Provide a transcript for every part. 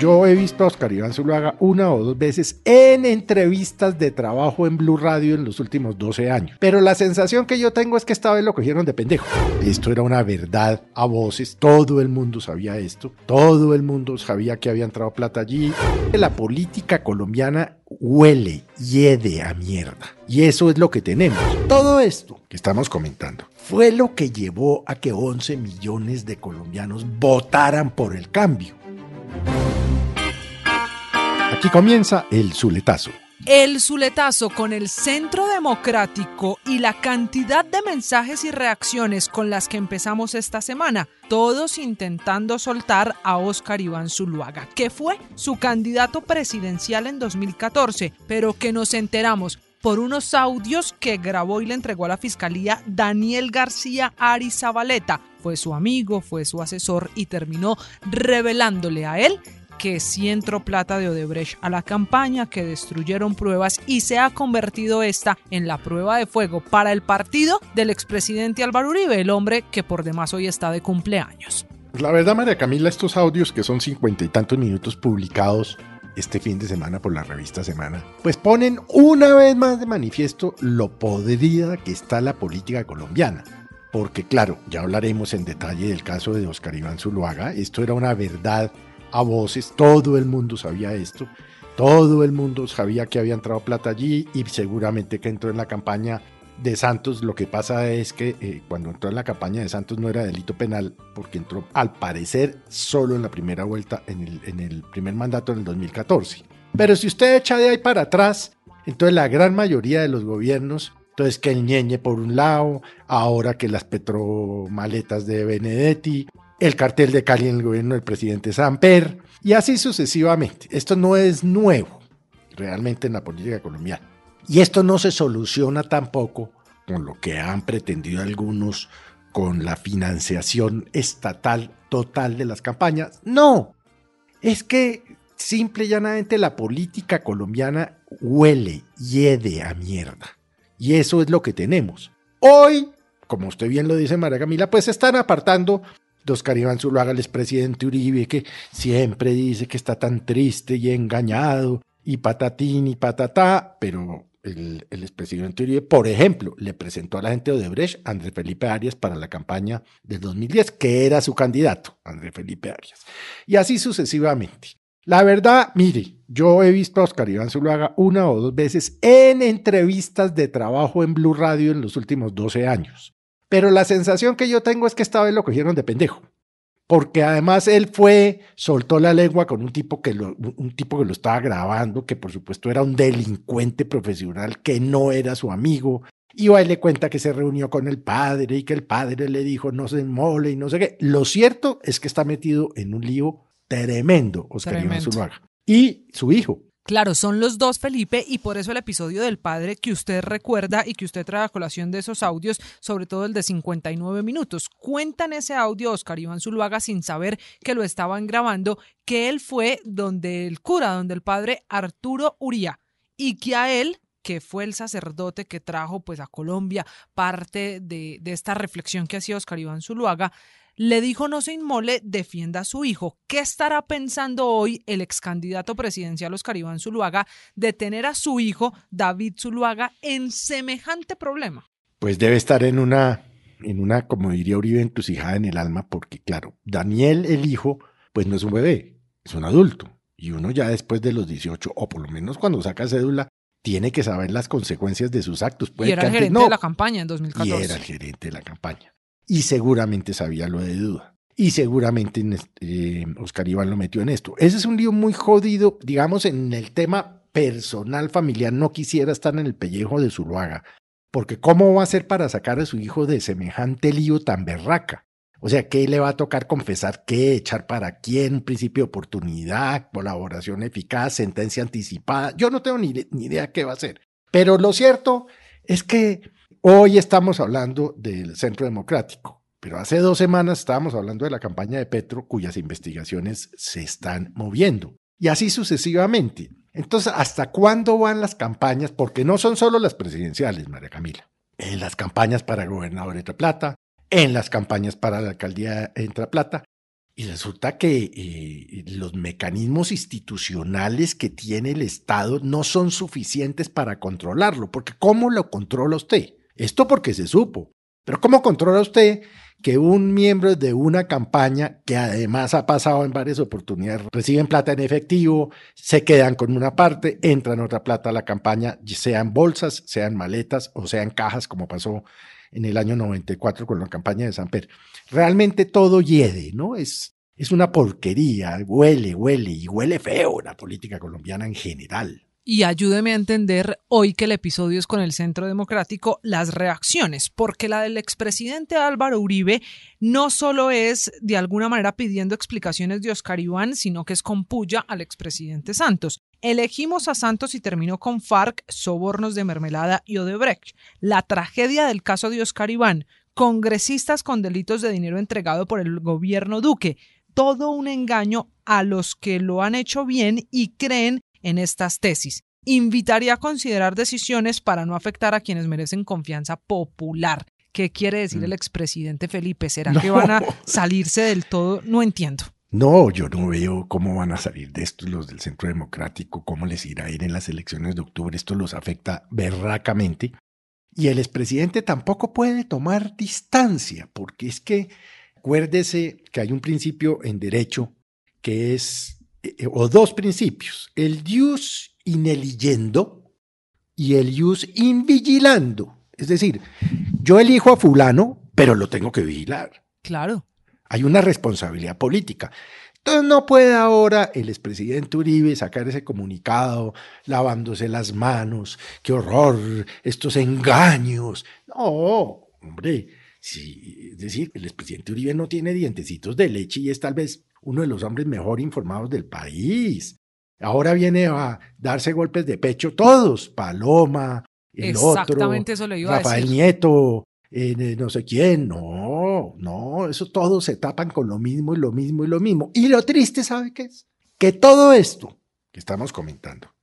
Yo he visto a Oscar Iván Zuluaga una o dos veces en entrevistas de trabajo en Blue Radio en los últimos 12 años. Pero la sensación que yo tengo es que esta vez lo cogieron de pendejo. Esto era una verdad a voces. Todo el mundo sabía esto. Todo el mundo sabía que había entrado plata allí. La política colombiana huele, hiede a mierda. Y eso es lo que tenemos. Todo esto que estamos comentando fue lo que llevó a que 11 millones de colombianos votaran por el cambio. Aquí comienza el Zuletazo. El Zuletazo con el Centro Democrático y la cantidad de mensajes y reacciones con las que empezamos esta semana, todos intentando soltar a Óscar Iván Zuluaga, que fue su candidato presidencial en 2014, pero que nos enteramos por unos audios que grabó y le entregó a la fiscalía Daniel García Arizabaleta. Fue su amigo, fue su asesor y terminó revelándole a él que sí entró plata de Odebrecht a la campaña, que destruyeron pruebas y se ha convertido esta en la prueba de fuego para el partido del expresidente Álvaro Uribe, el hombre que por demás hoy está de cumpleaños. La verdad, María Camila, estos audios que son cincuenta y tantos minutos publicados este fin de semana por la revista Semana, pues ponen una vez más de manifiesto lo podrida que está la política colombiana. Porque claro, ya hablaremos en detalle del caso de Oscar Iván Zuluaga, esto era una verdad a voces, todo el mundo sabía esto, todo el mundo sabía que había entrado plata allí y seguramente que entró en la campaña de Santos. Lo que pasa es que eh, cuando entró en la campaña de Santos no era delito penal porque entró al parecer solo en la primera vuelta, en el, en el primer mandato en el 2014. Pero si usted echa de ahí para atrás, entonces la gran mayoría de los gobiernos entonces que el ñeñe por un lado, ahora que las petromaletas de Benedetti, el cartel de Cali en el gobierno del presidente Samper, y así sucesivamente. Esto no es nuevo realmente en la política colombiana. Y esto no se soluciona tampoco con lo que han pretendido algunos con la financiación estatal total de las campañas. No, es que simple y llanamente la política colombiana huele, hiede a mierda. Y eso es lo que tenemos. Hoy, como usted bien lo dice María Camila, pues están apartando de Oscar Iván Zuluaga, el expresidente Uribe, que siempre dice que está tan triste y engañado, y patatín y patatá, pero el, el expresidente Uribe, por ejemplo, le presentó a la gente de Odebrecht Andrés Felipe Arias para la campaña del 2010, que era su candidato, Andrés Felipe Arias. Y así sucesivamente. La verdad, mire, yo he visto a Oscar Iván Zuluaga una o dos veces en entrevistas de trabajo en Blue Radio en los últimos 12 años. Pero la sensación que yo tengo es que esta vez lo cogieron de pendejo. Porque además él fue, soltó la lengua con un tipo que lo, un tipo que lo estaba grabando, que por supuesto era un delincuente profesional que no era su amigo. Y y le cuenta que se reunió con el padre y que el padre le dijo no se mole y no sé qué. Lo cierto es que está metido en un lío tremendo, Oscar Iván. Zuluaga. Y su hijo, Claro, son los dos Felipe y por eso el episodio del padre que usted recuerda y que usted trae a colación de esos audios, sobre todo el de 59 minutos. Cuentan ese audio Oscar Iván Zuluaga sin saber que lo estaban grabando, que él fue donde el cura, donde el padre Arturo Uría y que a él que fue el sacerdote que trajo pues a Colombia parte de, de esta reflexión que hacía Oscar Iván Zuluaga, le dijo no se inmole, defienda a su hijo. ¿Qué estará pensando hoy el ex candidato presidencial Oscar Iván Zuluaga de tener a su hijo David Zuluaga en semejante problema? pues debe estar en una, en una, como diría Uribe, encrucijada en el alma, porque claro, Daniel, el hijo, pues no es un bebé, es un adulto. Y uno ya después de los 18, o por lo menos cuando saca cédula, tiene que saber las consecuencias de sus actos. Puede y era el gerente no. de la campaña en Y 2014. era el gerente de la campaña. Y seguramente sabía lo de duda. Y seguramente eh, Oscar Iván lo metió en esto. Ese es un lío muy jodido, digamos, en el tema personal, familiar. No quisiera estar en el pellejo de Zuluaga. Porque ¿cómo va a ser para sacar a su hijo de semejante lío tan berraca? O sea, ¿qué le va a tocar confesar qué, echar para quién, principio de oportunidad, colaboración eficaz, sentencia anticipada? Yo no tengo ni, ni idea qué va a hacer. Pero lo cierto es que hoy estamos hablando del Centro Democrático, pero hace dos semanas estábamos hablando de la campaña de Petro, cuyas investigaciones se están moviendo. Y así sucesivamente. Entonces, ¿hasta cuándo van las campañas? Porque no son solo las presidenciales, María Camila. En las campañas para gobernador de Plata, en las campañas para la alcaldía de Plata. Y resulta que eh, los mecanismos institucionales que tiene el Estado no son suficientes para controlarlo, porque ¿cómo lo controla usted? Esto porque se supo, pero ¿cómo controla usted que un miembro de una campaña, que además ha pasado en varias oportunidades, reciben plata en efectivo, se quedan con una parte, entran otra plata a la campaña, sean bolsas, sean maletas o sean cajas, como pasó en el año 94 con la campaña de Samper. Realmente todo hiede, ¿no? Es, es una porquería, huele, huele y huele feo la política colombiana en general y ayúdeme a entender hoy que el episodio es con el Centro Democrático las reacciones, porque la del expresidente Álvaro Uribe no solo es de alguna manera pidiendo explicaciones de Oscar Iván, sino que es con puya al expresidente Santos. Elegimos a Santos y terminó con FARC, sobornos de mermelada y Odebrecht. La tragedia del caso de Oscar Iván, congresistas con delitos de dinero entregado por el gobierno Duque, todo un engaño a los que lo han hecho bien y creen en estas tesis. Invitaría a considerar decisiones para no afectar a quienes merecen confianza popular. ¿Qué quiere decir el mm. expresidente Felipe? ¿Será que van a salirse del todo? No entiendo. No, yo no veo cómo van a salir de esto los del Centro Democrático, cómo les irá a ir en las elecciones de octubre. Esto los afecta berracamente. Y el expresidente tampoco puede tomar distancia, porque es que acuérdese que hay un principio en derecho que es eh, o dos principios, el dius in eligiendo y el ius invigilando. Es decir, yo elijo a fulano, pero lo tengo que vigilar. Claro. Hay una responsabilidad política. Entonces no puede ahora el expresidente Uribe sacar ese comunicado lavándose las manos, qué horror, estos engaños. No, hombre, sí, es decir, el expresidente Uribe no tiene dientecitos de leche y es tal vez uno de los hombres mejor informados del país. Ahora viene a darse golpes de pecho todos, Paloma, el otro, Rafael Nieto, eh, no sé quién, no, no, eso todos se tapan con lo mismo y lo mismo y lo mismo. Y lo triste, ¿sabe qué es? Que todo esto que estamos comentando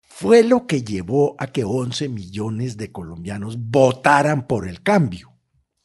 fue lo que llevó a que 11 millones de colombianos votaran por el cambio.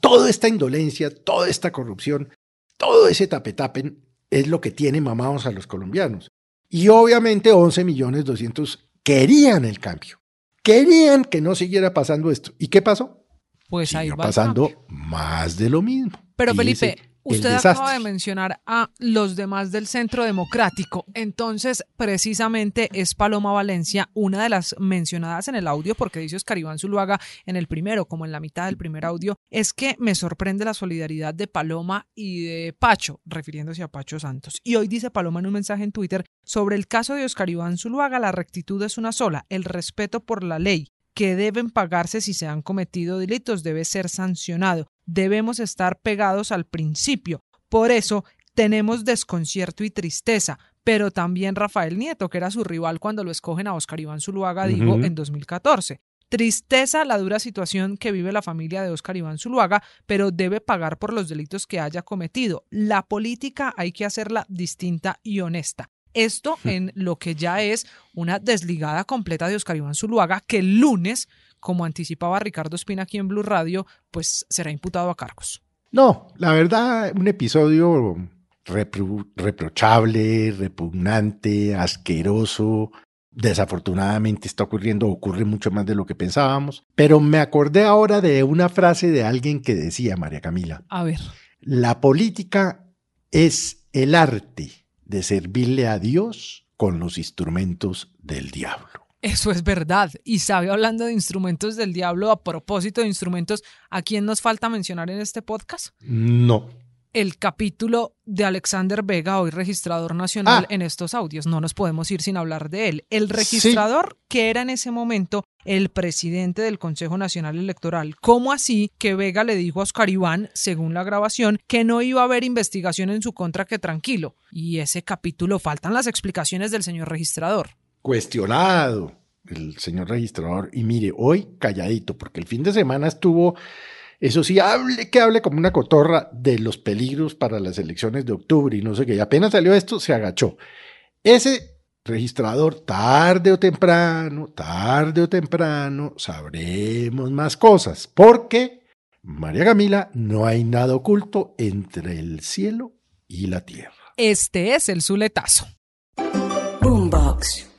Toda esta indolencia, toda esta corrupción, todo ese tapetapen es lo que tiene mamados a los colombianos. Y obviamente 11 millones 200 querían el cambio. Querían que no siguiera pasando esto. ¿Y qué pasó? Pues ahí va pasando más de lo mismo. Pero Felipe, Usted acaba de mencionar a los demás del Centro Democrático. Entonces, precisamente es Paloma Valencia una de las mencionadas en el audio, porque dice Oscar Iván Zuluaga en el primero, como en la mitad del primer audio, es que me sorprende la solidaridad de Paloma y de Pacho, refiriéndose a Pacho Santos. Y hoy dice Paloma en un mensaje en Twitter, sobre el caso de Oscar Iván Zuluaga, la rectitud es una sola, el respeto por la ley que deben pagarse si se han cometido delitos debe ser sancionado debemos estar pegados al principio. Por eso tenemos desconcierto y tristeza, pero también Rafael Nieto, que era su rival cuando lo escogen a Oscar Iván Zuluaga, digo, en 2014. Tristeza la dura situación que vive la familia de Oscar Iván Zuluaga, pero debe pagar por los delitos que haya cometido. La política hay que hacerla distinta y honesta. Esto hmm. en lo que ya es una desligada completa de Oscar Iván Zuluaga, que el lunes como anticipaba Ricardo Espina aquí en Blue Radio, pues será imputado a cargos. No, la verdad, un episodio reprochable, repugnante, asqueroso. Desafortunadamente está ocurriendo, ocurre mucho más de lo que pensábamos. Pero me acordé ahora de una frase de alguien que decía, María Camila. A ver. La política es el arte de servirle a Dios con los instrumentos del diablo. Eso es verdad. Y sabe, hablando de instrumentos del diablo, a propósito de instrumentos, ¿a quién nos falta mencionar en este podcast? No. El capítulo de Alexander Vega, hoy registrador nacional Ah. en estos audios. No nos podemos ir sin hablar de él. El registrador que era en ese momento el presidente del Consejo Nacional Electoral. ¿Cómo así que Vega le dijo a Oscar Iván, según la grabación, que no iba a haber investigación en su contra que tranquilo? Y ese capítulo faltan las explicaciones del señor registrador. Cuestionado el señor registrador. Y mire, hoy calladito, porque el fin de semana estuvo, eso sí, hable que hable como una cotorra de los peligros para las elecciones de octubre y no sé qué. Y apenas salió esto, se agachó. Ese registrador, tarde o temprano, tarde o temprano, sabremos más cosas, porque María Camila, no hay nada oculto entre el cielo y la tierra. Este es el Zuletazo. Boombox.